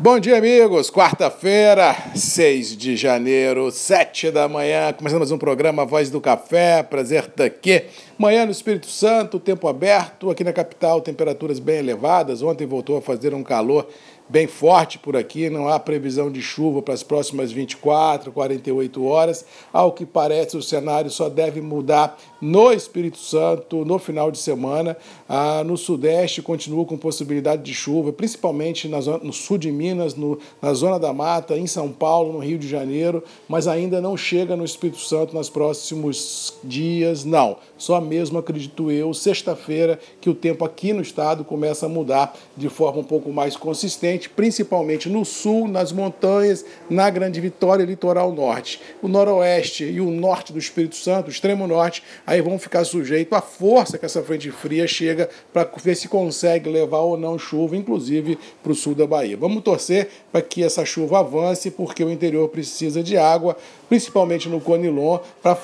Bom dia, amigos. Quarta-feira, 6 de janeiro, 7 da manhã. Começando mais um programa Voz do Café. Prazer estar aqui. Manhã no Espírito Santo, tempo aberto. Aqui na capital, temperaturas bem elevadas. Ontem voltou a fazer um calor bem forte por aqui, não há previsão de chuva para as próximas 24, 48 horas. Ao que parece, o cenário só deve mudar no Espírito Santo no final de semana. Ah, no Sudeste continua com possibilidade de chuva, principalmente na zona, no sul de Minas, no, na Zona da Mata, em São Paulo, no Rio de Janeiro, mas ainda não chega no Espírito Santo nos próximos dias, não. Só mesmo, acredito eu, sexta-feira, que o tempo aqui no estado começa a mudar de forma um pouco mais consistente principalmente no sul, nas montanhas, na Grande Vitória, litoral norte. O noroeste e o norte do Espírito Santo, o extremo norte, aí vão ficar sujeitos à força que essa frente fria chega para ver se consegue levar ou não chuva, inclusive para o sul da Bahia. Vamos torcer para que essa chuva avance, porque o interior precisa de água, principalmente no Conilon, para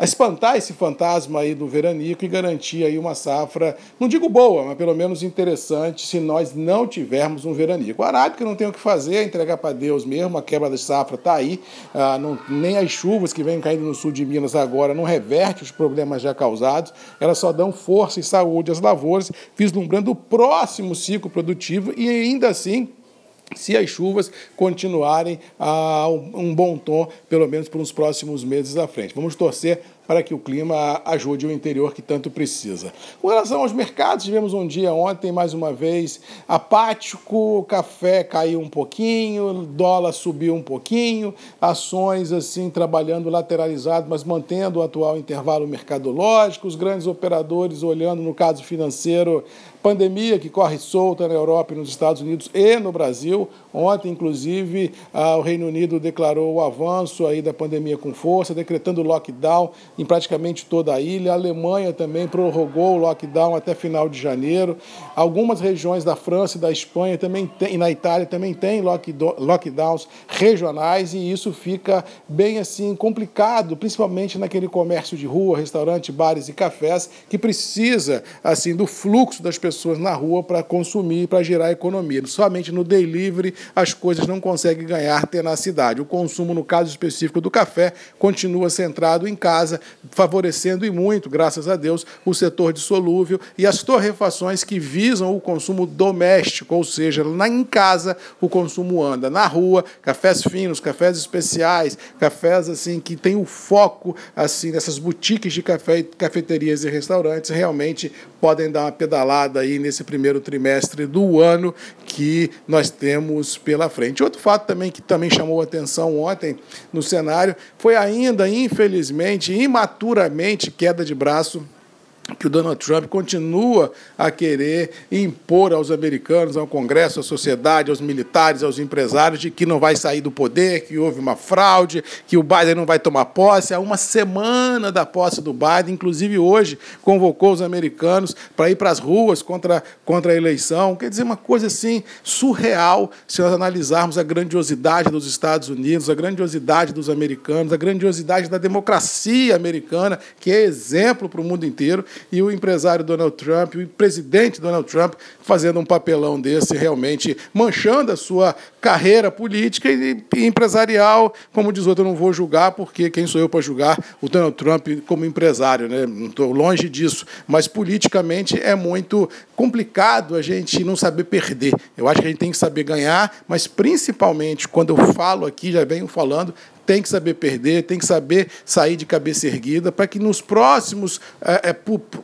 espantar esse fantasma aí do veranico e garantir aí uma safra, não digo boa, mas pelo menos interessante, se nós não tivermos um veranico o arábica não tem o que fazer, entregar para Deus mesmo, a quebra da safra está aí, ah, não, nem as chuvas que vêm caindo no sul de Minas agora não reverte os problemas já causados, elas só dão força e saúde às lavouras, vislumbrando o próximo ciclo produtivo e ainda assim se as chuvas continuarem a um bom tom, pelo menos por uns próximos meses à frente. Vamos torcer para que o clima ajude o interior que tanto precisa. Com relação aos mercados, tivemos um dia ontem, mais uma vez, apático, café caiu um pouquinho, dólar subiu um pouquinho, ações assim trabalhando lateralizado, mas mantendo o atual intervalo mercadológico, os grandes operadores olhando no caso financeiro pandemia que corre solta na Europa e nos Estados Unidos e no Brasil. Ontem, inclusive, o Reino Unido declarou o avanço aí da pandemia com força, decretando lockdown em praticamente toda a ilha. A Alemanha também prorrogou o lockdown até final de janeiro. Algumas regiões da França e da Espanha também tem, e na Itália também tem lockdowns regionais e isso fica bem assim complicado, principalmente naquele comércio de rua, restaurante, bares e cafés que precisa assim do fluxo das pessoas na rua para consumir, para gerar economia. Somente no delivery as coisas não conseguem ganhar tenacidade. O consumo, no caso específico do café, continua centrado em casa, favorecendo e muito, graças a Deus, o setor de solúvel e as torrefações que visam o consumo doméstico, ou seja, lá em casa o consumo anda. Na rua, cafés finos, cafés especiais, cafés assim que tem o foco assim nessas boutiques de café, cafeterias e restaurantes realmente podem dar uma pedalada aí nesse primeiro trimestre do ano que nós temos pela frente. Outro fato também que também chamou atenção ontem no cenário foi ainda, infelizmente, imaturamente, queda de braço que o Donald Trump continua a querer impor aos americanos, ao Congresso, à sociedade, aos militares, aos empresários, de que não vai sair do poder, que houve uma fraude, que o Biden não vai tomar posse. Há uma semana da posse do Biden, inclusive hoje, convocou os americanos para ir para as ruas contra, contra a eleição. Quer dizer, uma coisa assim surreal se nós analisarmos a grandiosidade dos Estados Unidos, a grandiosidade dos americanos, a grandiosidade da democracia americana, que é exemplo para o mundo inteiro e o empresário Donald Trump, o presidente Donald Trump, fazendo um papelão desse, realmente manchando a sua carreira política e, empresarial. Como diz outro, eu não vou julgar, porque quem sou eu para julgar o Donald Trump como empresário? Né? Não estou longe disso, mas politicamente é muito complicado a gente não saber perder. Eu acho que a gente tem que saber ganhar, mas principalmente quando eu falo aqui, já venho falando, tem que saber perder, tem que saber sair de cabeça erguida, para que nos próximos, é, é,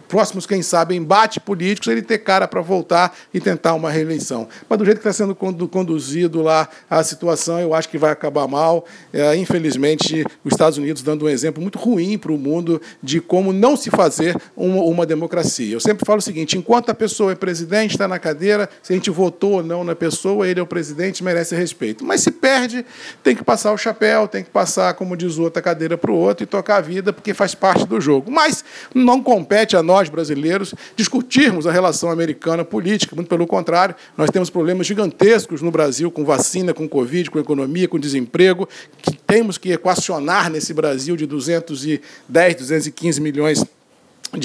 próximos, quem sabe, embates políticos, ele ter cara para voltar e tentar uma reeleição. Mas do jeito que está sendo conduzido lá a situação, eu acho que vai acabar mal. É, infelizmente, os Estados Unidos dando um exemplo muito ruim para o mundo de como não se fazer uma, uma democracia. Eu sempre falo o seguinte: enquanto a pessoa é presidente, está na cadeira, se a gente votou ou não na pessoa, ele é o presidente, merece respeito. Mas se perde, tem que passar o chapéu, tem que que passar, como diz o outro, a cadeira para o outro e tocar a vida, porque faz parte do jogo. Mas não compete a nós, brasileiros, discutirmos a relação americana política. Muito pelo contrário, nós temos problemas gigantescos no Brasil com vacina, com Covid, com economia, com desemprego, que temos que equacionar nesse Brasil de 210, 215 milhões de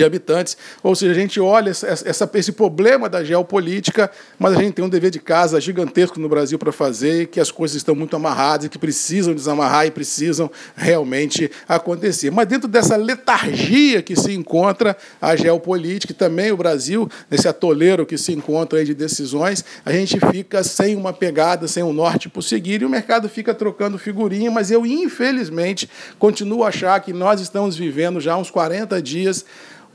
habitantes, ou seja, a gente olha essa, esse problema da geopolítica, mas a gente tem um dever de casa gigantesco no Brasil para fazer, que as coisas estão muito amarradas e que precisam desamarrar e precisam realmente acontecer. Mas dentro dessa letargia que se encontra a geopolítica e também o Brasil, nesse atoleiro que se encontra de decisões, a gente fica sem uma pegada, sem um norte por seguir e o mercado fica trocando figurinha, mas eu, infelizmente, continuo a achar que nós estamos vivendo já uns 40 dias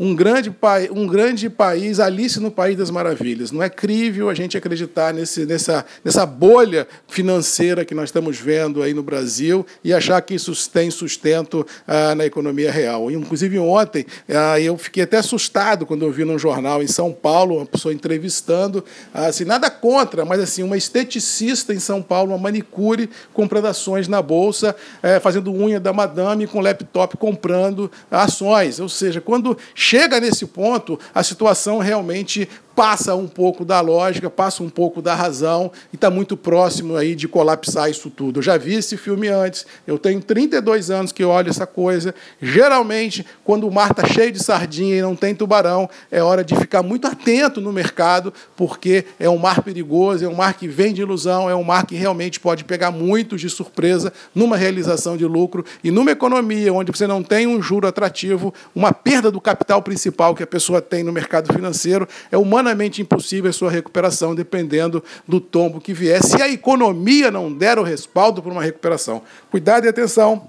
um grande, um grande país, Alice no País das Maravilhas. Não é crível a gente acreditar nesse, nessa, nessa bolha financeira que nós estamos vendo aí no Brasil e achar que isso tem sustento ah, na economia real. Inclusive, ontem, ah, eu fiquei até assustado quando eu vi num jornal em São Paulo, uma pessoa entrevistando, ah, assim, nada contra, mas assim, uma esteticista em São Paulo, uma manicure, comprando ações na Bolsa, eh, fazendo unha da madame com laptop comprando ações. Ou seja, quando chega nesse ponto, a situação realmente passa um pouco da lógica, passa um pouco da razão e está muito próximo aí de colapsar isso tudo. Eu já vi esse filme antes, eu tenho 32 anos que olho essa coisa. Geralmente, quando o mar está cheio de sardinha e não tem tubarão, é hora de ficar muito atento no mercado, porque é um mar perigoso, é um mar que vem de ilusão, é um mar que realmente pode pegar muitos de surpresa numa realização de lucro e numa economia onde você não tem um juro atrativo, uma perda do capital principal que a pessoa tem no mercado financeiro, é humana humanamente impossível a sua recuperação, dependendo do tombo que vier, se a economia não der o respaldo para uma recuperação. Cuidado e atenção.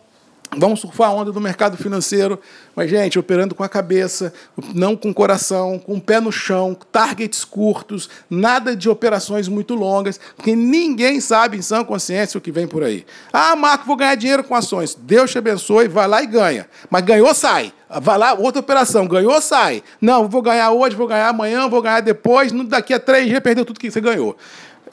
Vamos surfar a onda do mercado financeiro, mas, gente, operando com a cabeça, não com o coração, com o pé no chão, targets curtos, nada de operações muito longas, porque ninguém sabe em sã consciência o que vem por aí. Ah, Marco, vou ganhar dinheiro com ações. Deus te abençoe, vai lá e ganha. Mas ganhou, sai. Vai lá, outra operação, ganhou, sai. Não, vou ganhar hoje, vou ganhar amanhã, vou ganhar depois, daqui a três dias perdeu tudo que você ganhou.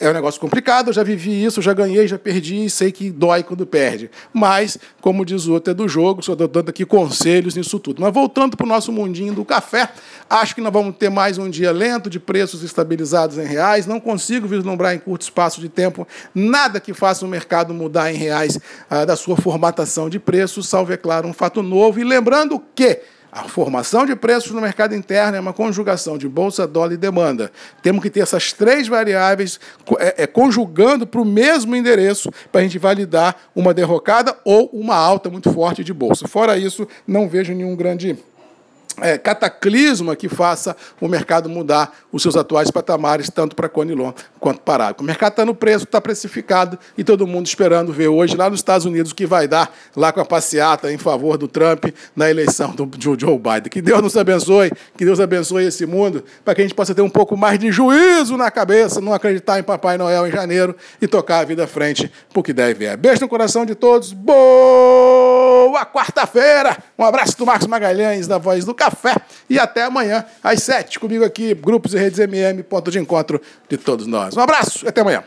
É um negócio complicado, já vivi isso, já ganhei, já perdi, e sei que dói quando perde. Mas, como diz o outro, é do jogo, só dando aqui conselhos nisso tudo. Mas voltando para o nosso mundinho do café, acho que nós vamos ter mais um dia lento de preços estabilizados em reais. Não consigo vislumbrar em curto espaço de tempo nada que faça o mercado mudar em reais ah, da sua formatação de preços, salvo, é claro, um fato novo. E lembrando que a formação de preços no mercado interno é uma conjugação de bolsa, dólar e demanda. Temos que ter essas três variáveis é, é, conjugando para o mesmo endereço para a gente validar uma derrocada ou uma alta muito forte de bolsa. Fora isso, não vejo nenhum grande é, cataclisma que faça o mercado mudar os seus atuais patamares, tanto para Conilon quanto para Água. O mercado está no preço, está precificado e todo mundo esperando ver hoje lá nos Estados Unidos o que vai dar lá com a passeata em favor do Trump na eleição do Joe Biden. Que Deus nos abençoe, que Deus abençoe esse mundo, para que a gente possa ter um pouco mais de juízo na cabeça, não acreditar em Papai Noel em janeiro e tocar a vida à frente, porque deve é. Beijo no coração de todos, boa quarta-feira! Um abraço do Marcos Magalhães, da Voz do Café. E até amanhã, às sete, comigo aqui, Grupos e Redes MM, ponto de encontro de todos nós. Um abraço e até amanhã.